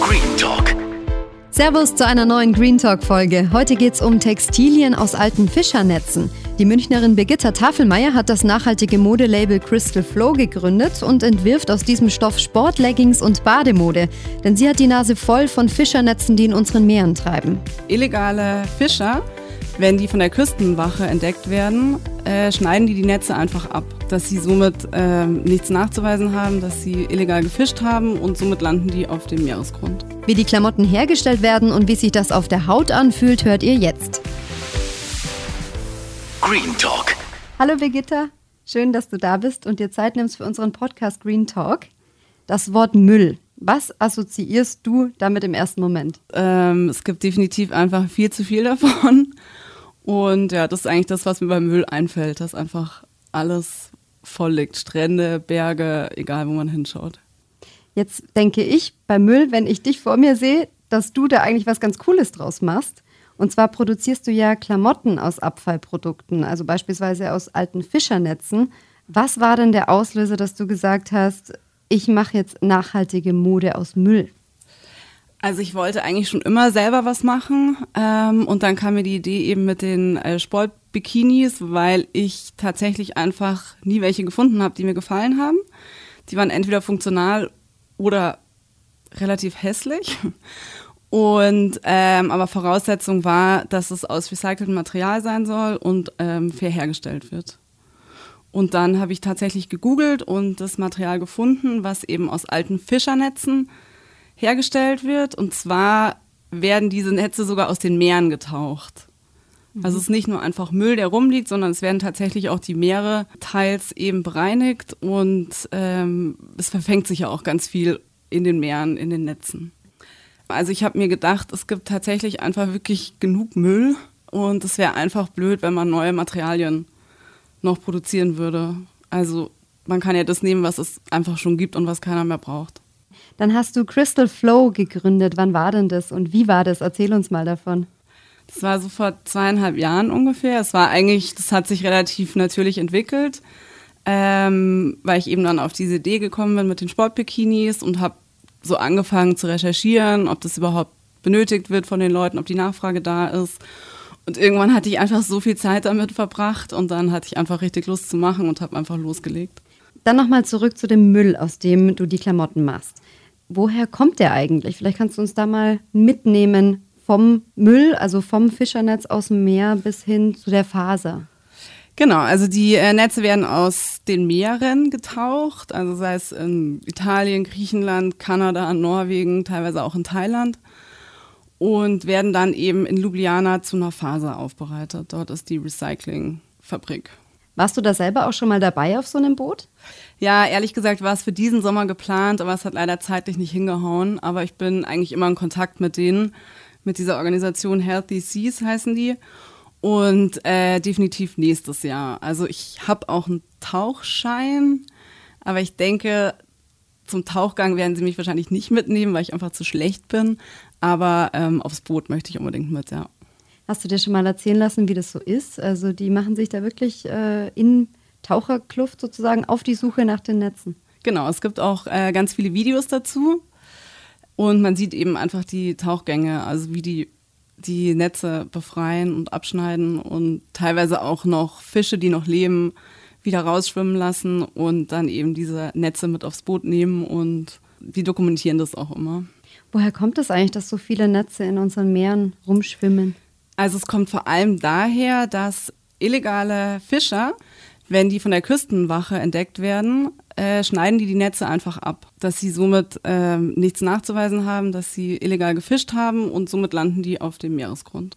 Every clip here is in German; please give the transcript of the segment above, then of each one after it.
Green Talk. Servus zu einer neuen Green Talk Folge. Heute geht's um Textilien aus alten Fischernetzen. Die Münchnerin Birgitta Tafelmeier hat das nachhaltige Modelabel Crystal Flow gegründet und entwirft aus diesem Stoff Sportleggings und Bademode. Denn sie hat die Nase voll von Fischernetzen, die in unseren Meeren treiben. Illegale Fischer, wenn die von der Küstenwache entdeckt werden, äh, schneiden die die Netze einfach ab, dass sie somit äh, nichts nachzuweisen haben, dass sie illegal gefischt haben und somit landen die auf dem Meeresgrund. Wie die Klamotten hergestellt werden und wie sich das auf der Haut anfühlt, hört ihr jetzt. Green Talk. Hallo Birgitta, schön, dass du da bist und dir Zeit nimmst für unseren Podcast Green Talk. Das Wort Müll. Was assoziierst du damit im ersten Moment? Ähm, es gibt definitiv einfach viel zu viel davon. Und ja, das ist eigentlich das, was mir beim Müll einfällt, dass einfach alles voll liegt. Strände, Berge, egal wo man hinschaut. Jetzt denke ich bei Müll, wenn ich dich vor mir sehe, dass du da eigentlich was ganz Cooles draus machst. Und zwar produzierst du ja Klamotten aus Abfallprodukten, also beispielsweise aus alten Fischernetzen. Was war denn der Auslöser, dass du gesagt hast, ich mache jetzt nachhaltige Mode aus Müll? Also ich wollte eigentlich schon immer selber was machen ähm, und dann kam mir die Idee eben mit den äh, Sportbikinis, weil ich tatsächlich einfach nie welche gefunden habe, die mir gefallen haben. Die waren entweder funktional oder relativ hässlich. Und ähm, aber Voraussetzung war, dass es aus recyceltem Material sein soll und ähm, fair hergestellt wird. Und dann habe ich tatsächlich gegoogelt und das Material gefunden, was eben aus alten Fischernetzen hergestellt wird. Und zwar werden diese Netze sogar aus den Meeren getaucht. Also es ist nicht nur einfach Müll, der rumliegt, sondern es werden tatsächlich auch die Meere teils eben bereinigt und ähm, es verfängt sich ja auch ganz viel in den Meeren, in den Netzen. Also ich habe mir gedacht, es gibt tatsächlich einfach wirklich genug Müll und es wäre einfach blöd, wenn man neue Materialien noch produzieren würde. Also man kann ja das nehmen, was es einfach schon gibt und was keiner mehr braucht. Dann hast du Crystal Flow gegründet. Wann war denn das und wie war das? Erzähl uns mal davon. Das war so vor zweieinhalb Jahren ungefähr. Es war eigentlich, das hat sich relativ natürlich entwickelt, ähm, weil ich eben dann auf diese Idee gekommen bin mit den Sportbikinis und habe so angefangen zu recherchieren, ob das überhaupt benötigt wird von den Leuten, ob die Nachfrage da ist. Und irgendwann hatte ich einfach so viel Zeit damit verbracht und dann hatte ich einfach richtig Lust zu machen und habe einfach losgelegt. Dann nochmal zurück zu dem Müll, aus dem du die Klamotten machst woher kommt der eigentlich? Vielleicht kannst du uns da mal mitnehmen vom Müll, also vom Fischernetz aus dem Meer bis hin zu der Faser. Genau, also die äh, Netze werden aus den Meeren getaucht, also sei es in Italien, Griechenland, Kanada, Norwegen, teilweise auch in Thailand und werden dann eben in Ljubljana zu einer Faser aufbereitet. Dort ist die Recyclingfabrik. Warst du da selber auch schon mal dabei auf so einem Boot? Ja, ehrlich gesagt war es für diesen Sommer geplant, aber es hat leider zeitlich nicht hingehauen. Aber ich bin eigentlich immer in Kontakt mit denen, mit dieser Organisation Healthy Seas heißen die. Und äh, definitiv nächstes Jahr. Also ich habe auch einen Tauchschein, aber ich denke, zum Tauchgang werden sie mich wahrscheinlich nicht mitnehmen, weil ich einfach zu schlecht bin. Aber ähm, aufs Boot möchte ich unbedingt mit, ja. Hast du dir schon mal erzählen lassen, wie das so ist? Also die machen sich da wirklich äh, in Taucherkluft sozusagen auf die Suche nach den Netzen. Genau, es gibt auch äh, ganz viele Videos dazu und man sieht eben einfach die Tauchgänge, also wie die die Netze befreien und abschneiden und teilweise auch noch Fische, die noch leben, wieder rausschwimmen lassen und dann eben diese Netze mit aufs Boot nehmen und die dokumentieren das auch immer. Woher kommt es eigentlich, dass so viele Netze in unseren Meeren rumschwimmen? Also es kommt vor allem daher, dass illegale Fischer, wenn die von der Küstenwache entdeckt werden, äh, schneiden die die Netze einfach ab, dass sie somit äh, nichts nachzuweisen haben, dass sie illegal gefischt haben und somit landen die auf dem Meeresgrund.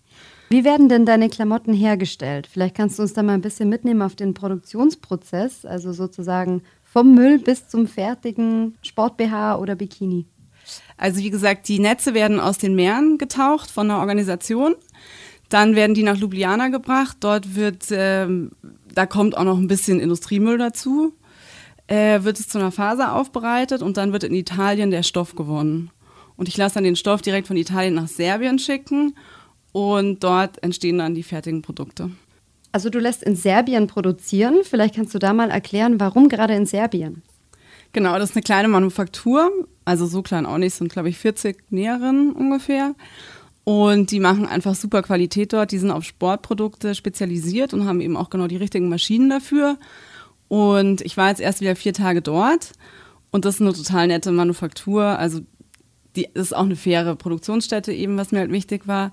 Wie werden denn deine Klamotten hergestellt? Vielleicht kannst du uns da mal ein bisschen mitnehmen auf den Produktionsprozess, also sozusagen vom Müll bis zum fertigen Sport-BH oder Bikini. Also wie gesagt, die Netze werden aus den Meeren getaucht von einer Organisation. Dann werden die nach Ljubljana gebracht. Dort wird, ähm, da kommt auch noch ein bisschen Industriemüll dazu. Äh, wird es zu einer Faser aufbereitet und dann wird in Italien der Stoff gewonnen. Und ich lasse dann den Stoff direkt von Italien nach Serbien schicken und dort entstehen dann die fertigen Produkte. Also du lässt in Serbien produzieren. Vielleicht kannst du da mal erklären, warum gerade in Serbien? Genau, das ist eine kleine Manufaktur Also so klein auch nicht, sind glaube ich 40 Näherinnen ungefähr. Und die machen einfach super Qualität dort. Die sind auf Sportprodukte spezialisiert und haben eben auch genau die richtigen Maschinen dafür. Und ich war jetzt erst wieder vier Tage dort. Und das ist eine total nette Manufaktur. Also die ist auch eine faire Produktionsstätte eben, was mir halt wichtig war.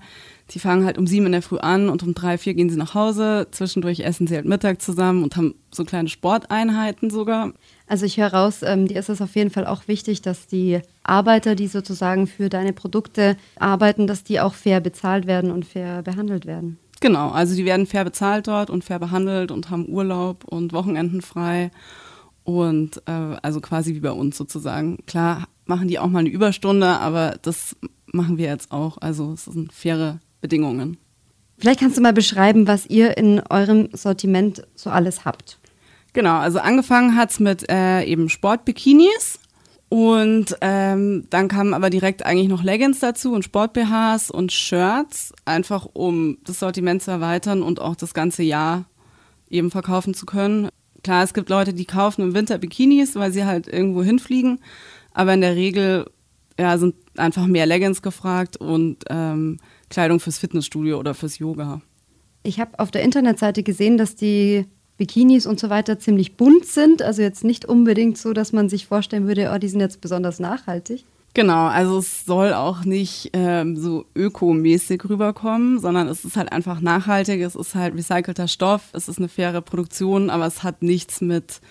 Die fangen halt um sieben in der Früh an und um drei, vier gehen sie nach Hause. Zwischendurch essen sie halt Mittag zusammen und haben so kleine Sporteinheiten sogar. Also ich höre raus, ähm, dir ist es auf jeden Fall auch wichtig, dass die Arbeiter, die sozusagen für deine Produkte arbeiten, dass die auch fair bezahlt werden und fair behandelt werden. Genau, also die werden fair bezahlt dort und fair behandelt und haben Urlaub und Wochenenden frei. Und äh, also quasi wie bei uns sozusagen. Klar machen die auch mal eine Überstunde, aber das machen wir jetzt auch. Also es sind faire Bedingungen. Vielleicht kannst du mal beschreiben, was ihr in eurem Sortiment so alles habt. Genau, also angefangen hat es mit äh, eben Sportbikinis und ähm, dann kamen aber direkt eigentlich noch Leggings dazu und Sport-BHs und Shirts, einfach um das Sortiment zu erweitern und auch das ganze Jahr eben verkaufen zu können. Klar, es gibt Leute, die kaufen im Winter Bikinis, weil sie halt irgendwo hinfliegen, aber in der Regel ja, sind einfach mehr Leggings gefragt und ähm, Kleidung fürs Fitnessstudio oder fürs Yoga. Ich habe auf der Internetseite gesehen, dass die Bikinis und so weiter ziemlich bunt sind. Also jetzt nicht unbedingt so, dass man sich vorstellen würde, oh, die sind jetzt besonders nachhaltig. Genau, also es soll auch nicht ähm, so ökomäßig rüberkommen, sondern es ist halt einfach nachhaltig, es ist halt recycelter Stoff, es ist eine faire Produktion, aber es hat nichts mit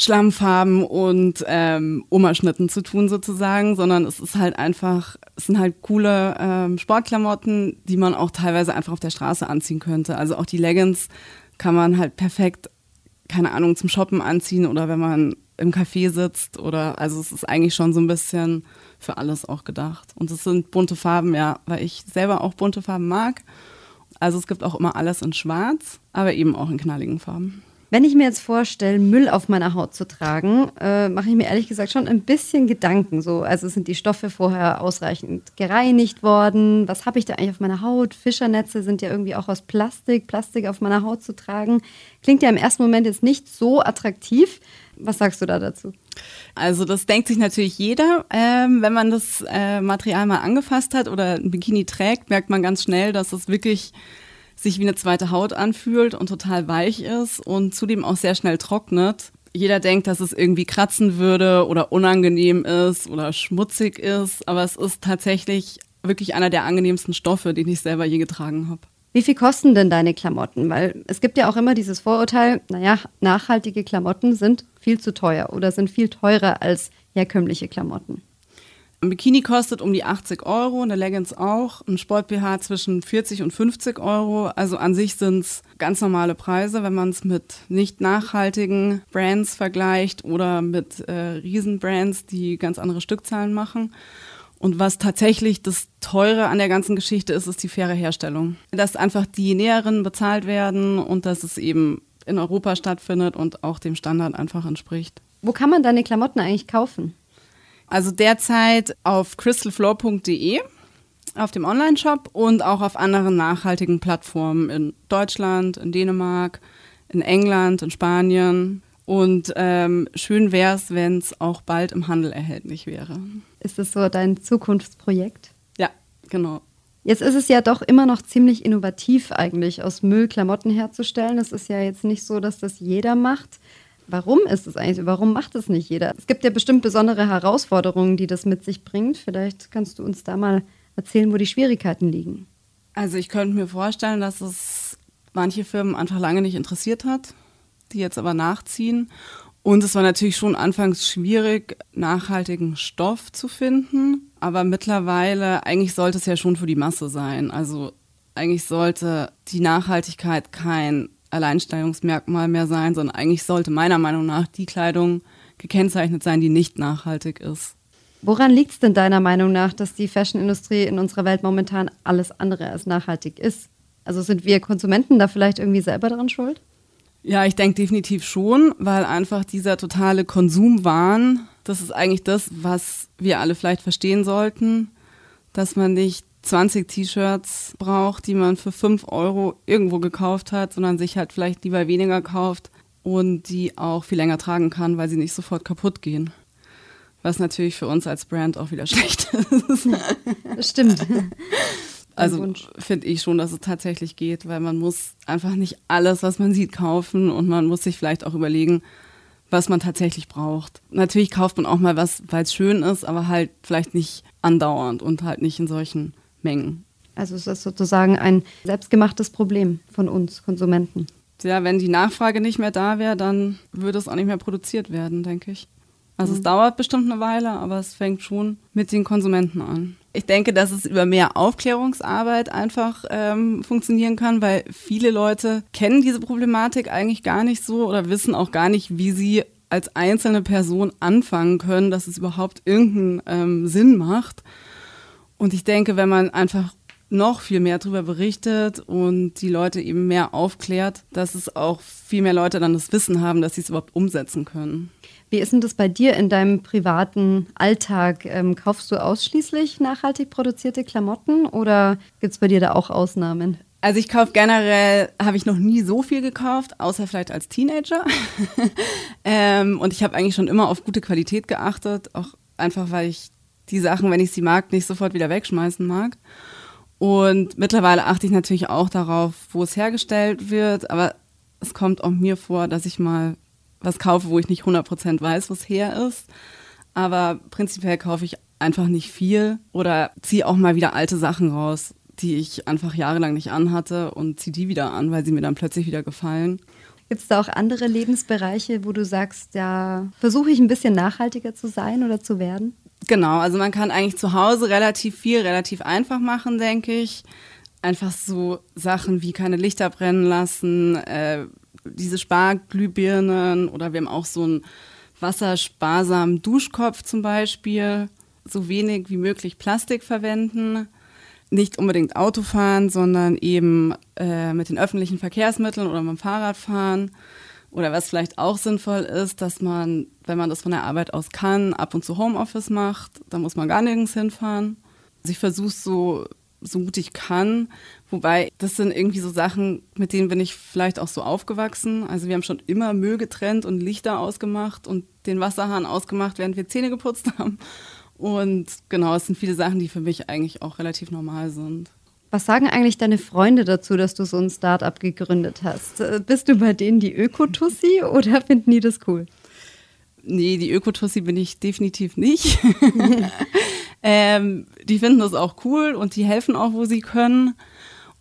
Schlammfarben und ähm, Omaschnitten zu tun sozusagen, sondern es ist halt einfach, es sind halt coole ähm, Sportklamotten, die man auch teilweise einfach auf der Straße anziehen könnte. Also auch die Leggings kann man halt perfekt, keine Ahnung, zum Shoppen anziehen oder wenn man im Café sitzt oder also es ist eigentlich schon so ein bisschen für alles auch gedacht. Und es sind bunte Farben, ja, weil ich selber auch bunte Farben mag. Also es gibt auch immer alles in Schwarz, aber eben auch in knalligen Farben. Wenn ich mir jetzt vorstelle, Müll auf meiner Haut zu tragen, äh, mache ich mir ehrlich gesagt schon ein bisschen Gedanken. So, also sind die Stoffe vorher ausreichend gereinigt worden? Was habe ich da eigentlich auf meiner Haut? Fischernetze sind ja irgendwie auch aus Plastik. Plastik auf meiner Haut zu tragen, klingt ja im ersten Moment jetzt nicht so attraktiv. Was sagst du da dazu? Also das denkt sich natürlich jeder. Ähm, wenn man das äh, Material mal angefasst hat oder ein Bikini trägt, merkt man ganz schnell, dass es wirklich sich wie eine zweite Haut anfühlt und total weich ist und zudem auch sehr schnell trocknet. Jeder denkt, dass es irgendwie kratzen würde oder unangenehm ist oder schmutzig ist, aber es ist tatsächlich wirklich einer der angenehmsten Stoffe, den ich selber je getragen habe. Wie viel kosten denn deine Klamotten? Weil es gibt ja auch immer dieses Vorurteil, naja, nachhaltige Klamotten sind viel zu teuer oder sind viel teurer als herkömmliche Klamotten. Ein Bikini kostet um die 80 Euro, eine Leggings auch, ein Sport-BH zwischen 40 und 50 Euro. Also an sich sind es ganz normale Preise, wenn man es mit nicht nachhaltigen Brands vergleicht oder mit äh, Riesenbrands, die ganz andere Stückzahlen machen. Und was tatsächlich das Teure an der ganzen Geschichte ist, ist die faire Herstellung. Dass einfach die Näherinnen bezahlt werden und dass es eben in Europa stattfindet und auch dem Standard einfach entspricht. Wo kann man deine Klamotten eigentlich kaufen? Also derzeit auf crystalfloor.de auf dem Online-Shop und auch auf anderen nachhaltigen Plattformen in Deutschland, in Dänemark, in England, in Spanien. Und ähm, schön wäre es, wenn es auch bald im Handel erhältlich wäre. Ist das so dein Zukunftsprojekt? Ja, genau. Jetzt ist es ja doch immer noch ziemlich innovativ eigentlich, aus Müll Klamotten herzustellen. Es ist ja jetzt nicht so, dass das jeder macht. Warum ist es eigentlich? Warum macht es nicht jeder? Es gibt ja bestimmt besondere Herausforderungen, die das mit sich bringt. Vielleicht kannst du uns da mal erzählen, wo die Schwierigkeiten liegen. Also ich könnte mir vorstellen, dass es manche Firmen einfach lange nicht interessiert hat, die jetzt aber nachziehen. Und es war natürlich schon anfangs schwierig, nachhaltigen Stoff zu finden. Aber mittlerweile, eigentlich sollte es ja schon für die Masse sein. Also eigentlich sollte die Nachhaltigkeit kein Alleinstellungsmerkmal mehr sein, sondern eigentlich sollte meiner Meinung nach die Kleidung gekennzeichnet sein, die nicht nachhaltig ist. Woran liegt es denn deiner Meinung nach, dass die Fashionindustrie in unserer Welt momentan alles andere als nachhaltig ist? Also sind wir Konsumenten da vielleicht irgendwie selber daran schuld? Ja, ich denke definitiv schon, weil einfach dieser totale Konsumwahn, das ist eigentlich das, was wir alle vielleicht verstehen sollten, dass man nicht 20 T-Shirts braucht, die man für 5 Euro irgendwo gekauft hat, sondern sich halt vielleicht lieber weniger kauft und die auch viel länger tragen kann, weil sie nicht sofort kaputt gehen. was natürlich für uns als Brand auch wieder schlecht ist. Das stimmt. Also finde ich schon, dass es tatsächlich geht, weil man muss einfach nicht alles, was man sieht, kaufen und man muss sich vielleicht auch überlegen, was man tatsächlich braucht. Natürlich kauft man auch mal was, weil es schön ist, aber halt vielleicht nicht andauernd und halt nicht in solchen Mengen. Also es ist sozusagen ein selbstgemachtes Problem von uns Konsumenten. Ja, wenn die Nachfrage nicht mehr da wäre, dann würde es auch nicht mehr produziert werden, denke ich. Also mhm. es dauert bestimmt eine Weile, aber es fängt schon mit den Konsumenten an. Ich denke, dass es über mehr Aufklärungsarbeit einfach ähm, funktionieren kann, weil viele Leute kennen diese Problematik eigentlich gar nicht so oder wissen auch gar nicht, wie sie als einzelne Person anfangen können, dass es überhaupt irgendeinen ähm, Sinn macht. Und ich denke, wenn man einfach noch viel mehr darüber berichtet und die Leute eben mehr aufklärt, dass es auch viel mehr Leute dann das Wissen haben, dass sie es überhaupt umsetzen können. Wie ist denn das bei dir in deinem privaten Alltag? Ähm, kaufst du ausschließlich nachhaltig produzierte Klamotten oder gibt es bei dir da auch Ausnahmen? Also ich kaufe generell, habe ich noch nie so viel gekauft, außer vielleicht als Teenager. ähm, und ich habe eigentlich schon immer auf gute Qualität geachtet, auch einfach weil ich die Sachen, wenn ich sie mag, nicht sofort wieder wegschmeißen mag. Und mittlerweile achte ich natürlich auch darauf, wo es hergestellt wird, aber es kommt auch mir vor, dass ich mal was kaufe, wo ich nicht 100% weiß, wo es her ist. Aber prinzipiell kaufe ich einfach nicht viel oder ziehe auch mal wieder alte Sachen raus, die ich einfach jahrelang nicht anhatte und ziehe die wieder an, weil sie mir dann plötzlich wieder gefallen. Gibt es da auch andere Lebensbereiche, wo du sagst, ja, versuche ich ein bisschen nachhaltiger zu sein oder zu werden? Genau, also man kann eigentlich zu Hause relativ viel, relativ einfach machen, denke ich. Einfach so Sachen wie keine Lichter brennen lassen, äh, diese Sparglühbirnen oder wir haben auch so einen wassersparsamen Duschkopf zum Beispiel. So wenig wie möglich Plastik verwenden. Nicht unbedingt Auto fahren, sondern eben äh, mit den öffentlichen Verkehrsmitteln oder mit dem Fahrrad fahren. Oder was vielleicht auch sinnvoll ist, dass man, wenn man das von der Arbeit aus kann, ab und zu Homeoffice macht. Da muss man gar nirgends hinfahren. Also ich versuche so so gut ich kann. Wobei, das sind irgendwie so Sachen, mit denen bin ich vielleicht auch so aufgewachsen. Also wir haben schon immer Müll getrennt und Lichter ausgemacht und den Wasserhahn ausgemacht, während wir Zähne geputzt haben. Und genau, es sind viele Sachen, die für mich eigentlich auch relativ normal sind. Was sagen eigentlich deine Freunde dazu, dass du so ein Startup gegründet hast? Äh, bist du bei denen die Ökotussi oder finden die das cool? Nee, die Ökotussi bin ich definitiv nicht. Ähm, die finden das auch cool und die helfen auch, wo sie können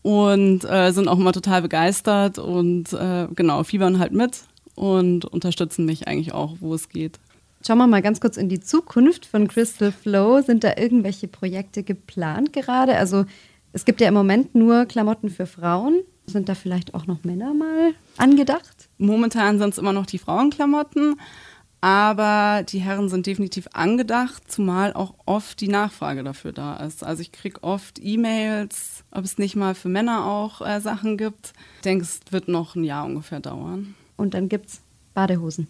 und äh, sind auch immer total begeistert und äh, genau, fiebern halt mit und unterstützen mich eigentlich auch, wo es geht. Schauen wir mal ganz kurz in die Zukunft von Crystal Flow. Sind da irgendwelche Projekte geplant gerade? Also es gibt ja im Moment nur Klamotten für Frauen. Sind da vielleicht auch noch Männer mal angedacht? Momentan sind es immer noch die Frauenklamotten. Aber die Herren sind definitiv angedacht, zumal auch oft die Nachfrage dafür da ist. Also ich kriege oft E-Mails, ob es nicht mal für Männer auch äh, Sachen gibt. Ich denke, es wird noch ein Jahr ungefähr dauern. Und dann gibt es Badehosen.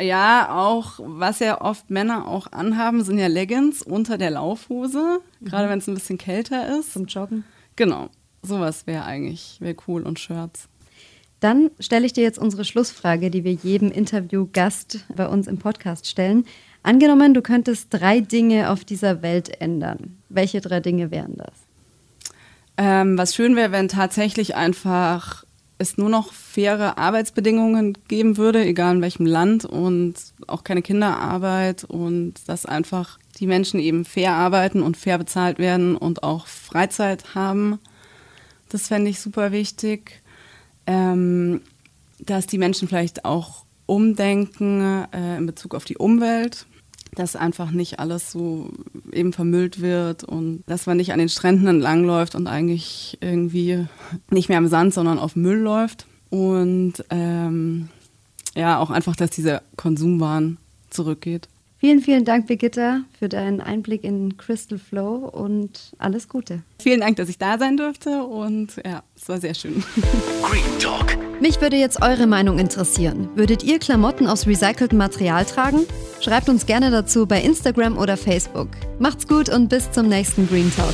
Ja, auch, was ja oft Männer auch anhaben, sind ja Leggings unter der Laufhose, mhm. gerade wenn es ein bisschen kälter ist. Zum Joggen. Genau, sowas wäre eigentlich, wäre cool und Shirts. Dann stelle ich dir jetzt unsere Schlussfrage, die wir jedem Interviewgast bei uns im Podcast stellen. Angenommen, du könntest drei Dinge auf dieser Welt ändern. Welche drei Dinge wären das? Ähm, was schön wäre, wenn tatsächlich einfach es nur noch faire Arbeitsbedingungen geben würde, egal in welchem Land und auch keine Kinderarbeit und dass einfach die Menschen eben fair arbeiten und fair bezahlt werden und auch Freizeit haben. Das fände ich super wichtig ähm, dass die Menschen vielleicht auch umdenken äh, in Bezug auf die Umwelt, dass einfach nicht alles so eben vermüllt wird und dass man nicht an den Stränden entlangläuft und eigentlich irgendwie nicht mehr am Sand, sondern auf Müll läuft. Und ähm, ja, auch einfach, dass dieser Konsumwahn zurückgeht. Vielen, vielen Dank, Birgitta, für deinen Einblick in Crystal Flow und alles Gute. Vielen Dank, dass ich da sein durfte und ja, es war sehr schön. Green Talk. Mich würde jetzt eure Meinung interessieren. Würdet ihr Klamotten aus recyceltem Material tragen? Schreibt uns gerne dazu bei Instagram oder Facebook. Macht's gut und bis zum nächsten Green Talk.